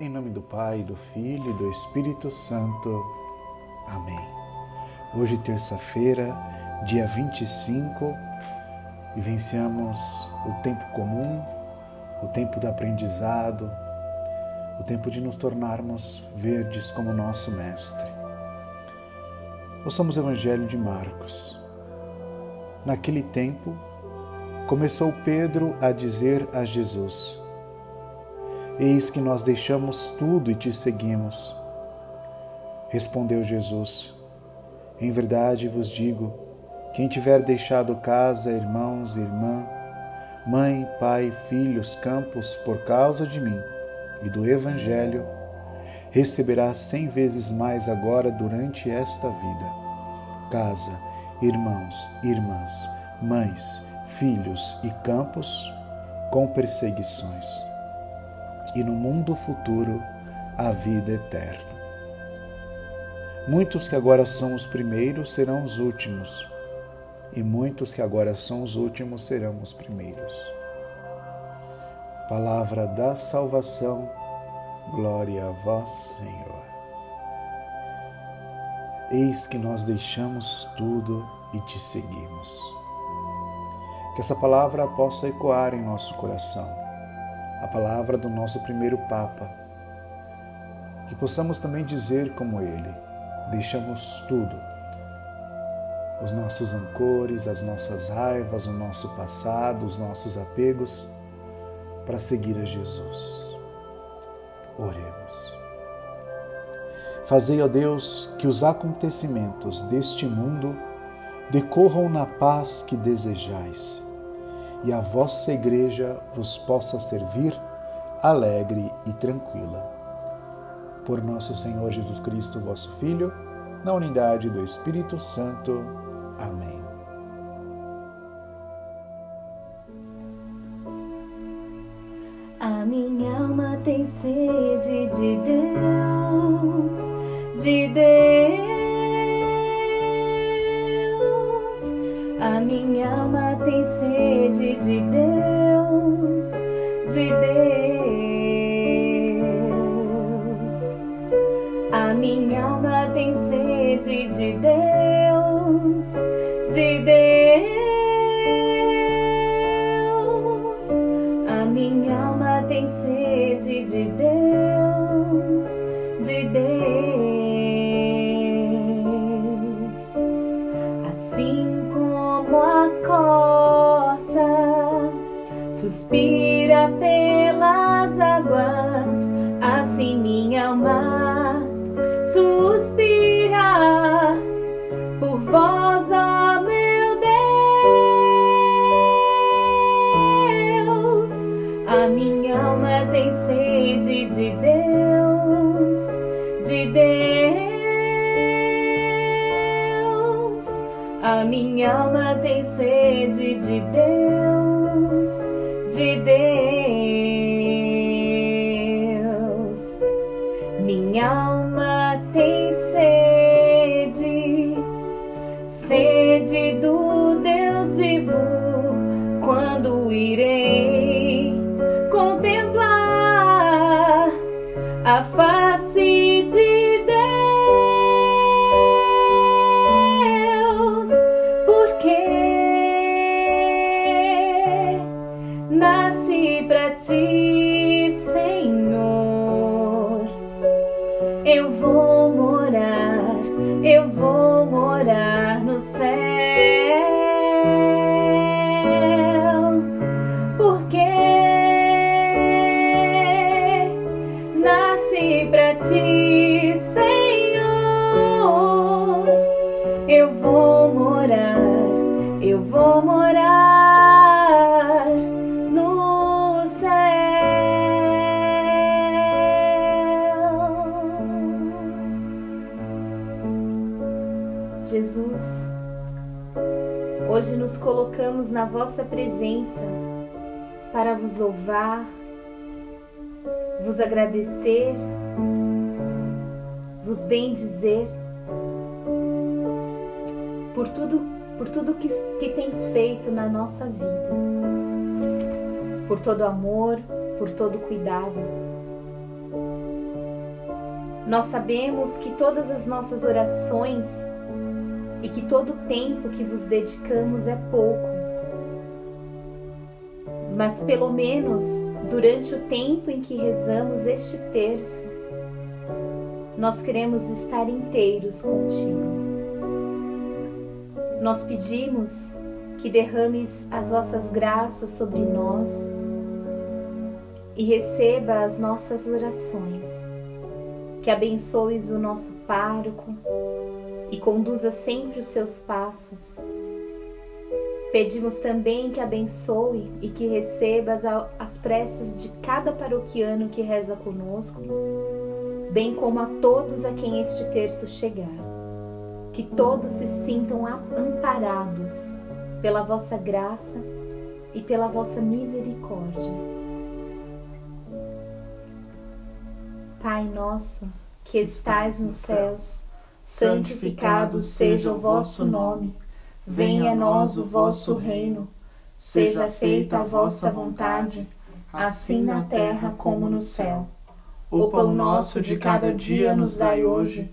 Em nome do Pai, do Filho e do Espírito Santo. Amém. Hoje, terça-feira, dia 25, vivenciamos o tempo comum, o tempo do aprendizado, o tempo de nos tornarmos verdes como nosso Mestre. Ouçamos o Evangelho de Marcos. Naquele tempo, começou Pedro a dizer a Jesus: Eis que nós deixamos tudo e te seguimos. Respondeu Jesus: Em verdade vos digo: quem tiver deixado casa, irmãos, irmã, mãe, pai, filhos, campos, por causa de mim e do Evangelho, receberá cem vezes mais agora durante esta vida. Casa, irmãos, irmãs, mães, filhos e campos, com perseguições e no mundo futuro a vida eterna. Muitos que agora são os primeiros serão os últimos, e muitos que agora são os últimos serão os primeiros. Palavra da salvação, glória a vós, Senhor. Eis que nós deixamos tudo e te seguimos. Que essa palavra possa ecoar em nosso coração a palavra do nosso primeiro Papa. Que possamos também dizer como ele: deixamos tudo, os nossos ancores, as nossas raivas, o nosso passado, os nossos apegos, para seguir a Jesus. Oremos. Fazei, ó Deus, que os acontecimentos deste mundo decorram na paz que desejais e a vossa Igreja vos possa servir alegre e tranquila. Por nosso Senhor Jesus Cristo, vosso Filho, na unidade do Espírito Santo. Amém. A minha alma tem sede de Deus, de Deus. A minha alma tem sede de Deus, de Deus. A minha alma tem sede de Deus, de Deus. A minha alma tem sede de Deus, alma tem sede de Deus de Deus. Minha alma tem sede, sede do Deus vivo, quando irei contemplar a face vou morar, eu vou morar no céu. Jesus, hoje nos colocamos na vossa presença para vos louvar, vos agradecer, vos bendizer por tudo, por tudo que, que tens feito na nossa vida, por todo amor, por todo cuidado. Nós sabemos que todas as nossas orações e que todo o tempo que vos dedicamos é pouco. Mas pelo menos durante o tempo em que rezamos este terço, nós queremos estar inteiros contigo. Nós pedimos que derrames as vossas graças sobre nós e receba as nossas orações, que abençoes o nosso pároco e conduza sempre os seus passos. Pedimos também que abençoe e que recebas as preces de cada paroquiano que reza conosco, bem como a todos a quem este terço chegar. Que todos se sintam amparados pela vossa graça e pela vossa misericórdia. Pai nosso, que estais nos céus, santificado seja o vosso nome. Venha a nós o vosso reino. Seja feita a vossa vontade, assim na terra como no céu. O pão nosso de cada dia nos dai hoje.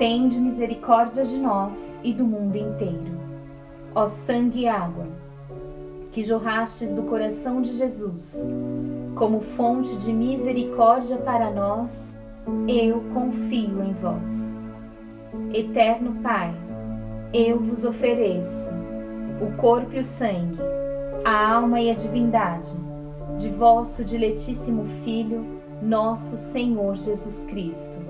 tende misericórdia de nós e do mundo inteiro. Ó sangue e água, que jorrastes do coração de Jesus, como fonte de misericórdia para nós, eu confio em vós. Eterno Pai, eu vos ofereço o corpo e o sangue, a alma e a divindade de vosso diletíssimo Filho, nosso Senhor Jesus Cristo,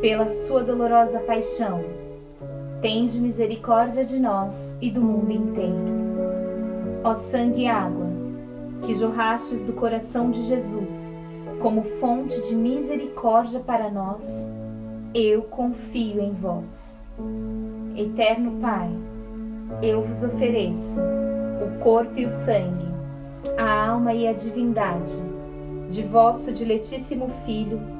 Pela sua dolorosa paixão, tende misericórdia de nós e do mundo inteiro. Ó sangue e água, que jorrastes do coração de Jesus, como fonte de misericórdia para nós, eu confio em vós. Eterno Pai, eu vos ofereço o corpo e o sangue, a alma e a divindade de vosso diletíssimo Filho,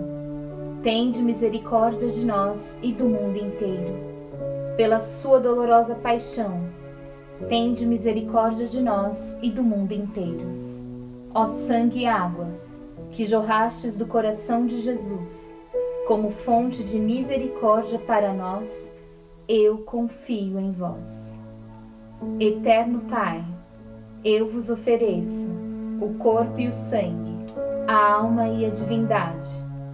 tende misericórdia de nós e do mundo inteiro. Pela sua dolorosa paixão, tende misericórdia de nós e do mundo inteiro. Ó sangue e água, que jorrastes do coração de Jesus, como fonte de misericórdia para nós, eu confio em vós. Eterno Pai, eu vos ofereço o corpo e o sangue, a alma e a divindade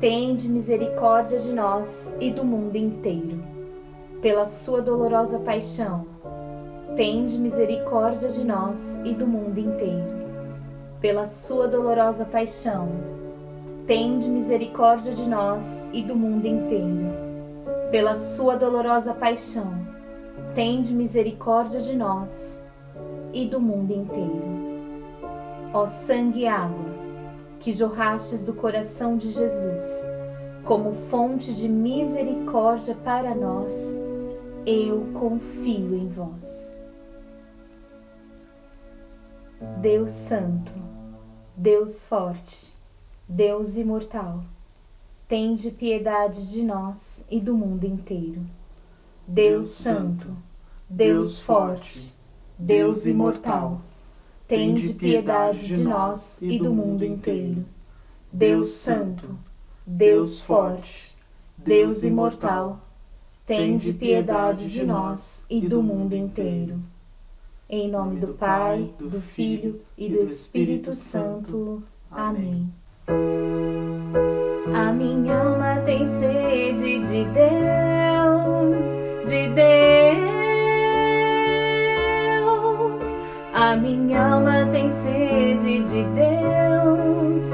tende misericórdia de nós e do mundo inteiro. Pela sua dolorosa paixão, tende misericórdia de nós e do mundo inteiro. Pela sua dolorosa paixão, tende misericórdia de nós e do mundo inteiro. Pela sua dolorosa paixão, tende misericórdia de nós e do mundo inteiro. Ó sangue e água, que jorrastes do coração de Jesus, como fonte de misericórdia para nós, eu confio em vós. Deus Santo, Deus Forte, Deus Imortal, tende piedade de nós e do mundo inteiro. Deus Santo, Deus Forte, Deus Imortal, tende piedade de nós e do mundo inteiro. Deus Santo, Deus Forte, Deus Imortal, tende piedade de nós e do mundo inteiro. Em nome do Pai, do Filho e do Espírito Santo. Amém. A minha alma tem sede de Deus, de Deus. A minha alma tem sede de Deus,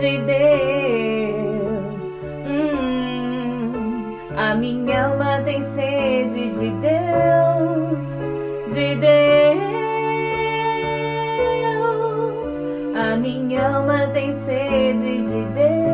de Deus. Hum, a minha alma tem sede de Deus, de Deus. A minha alma tem sede de Deus.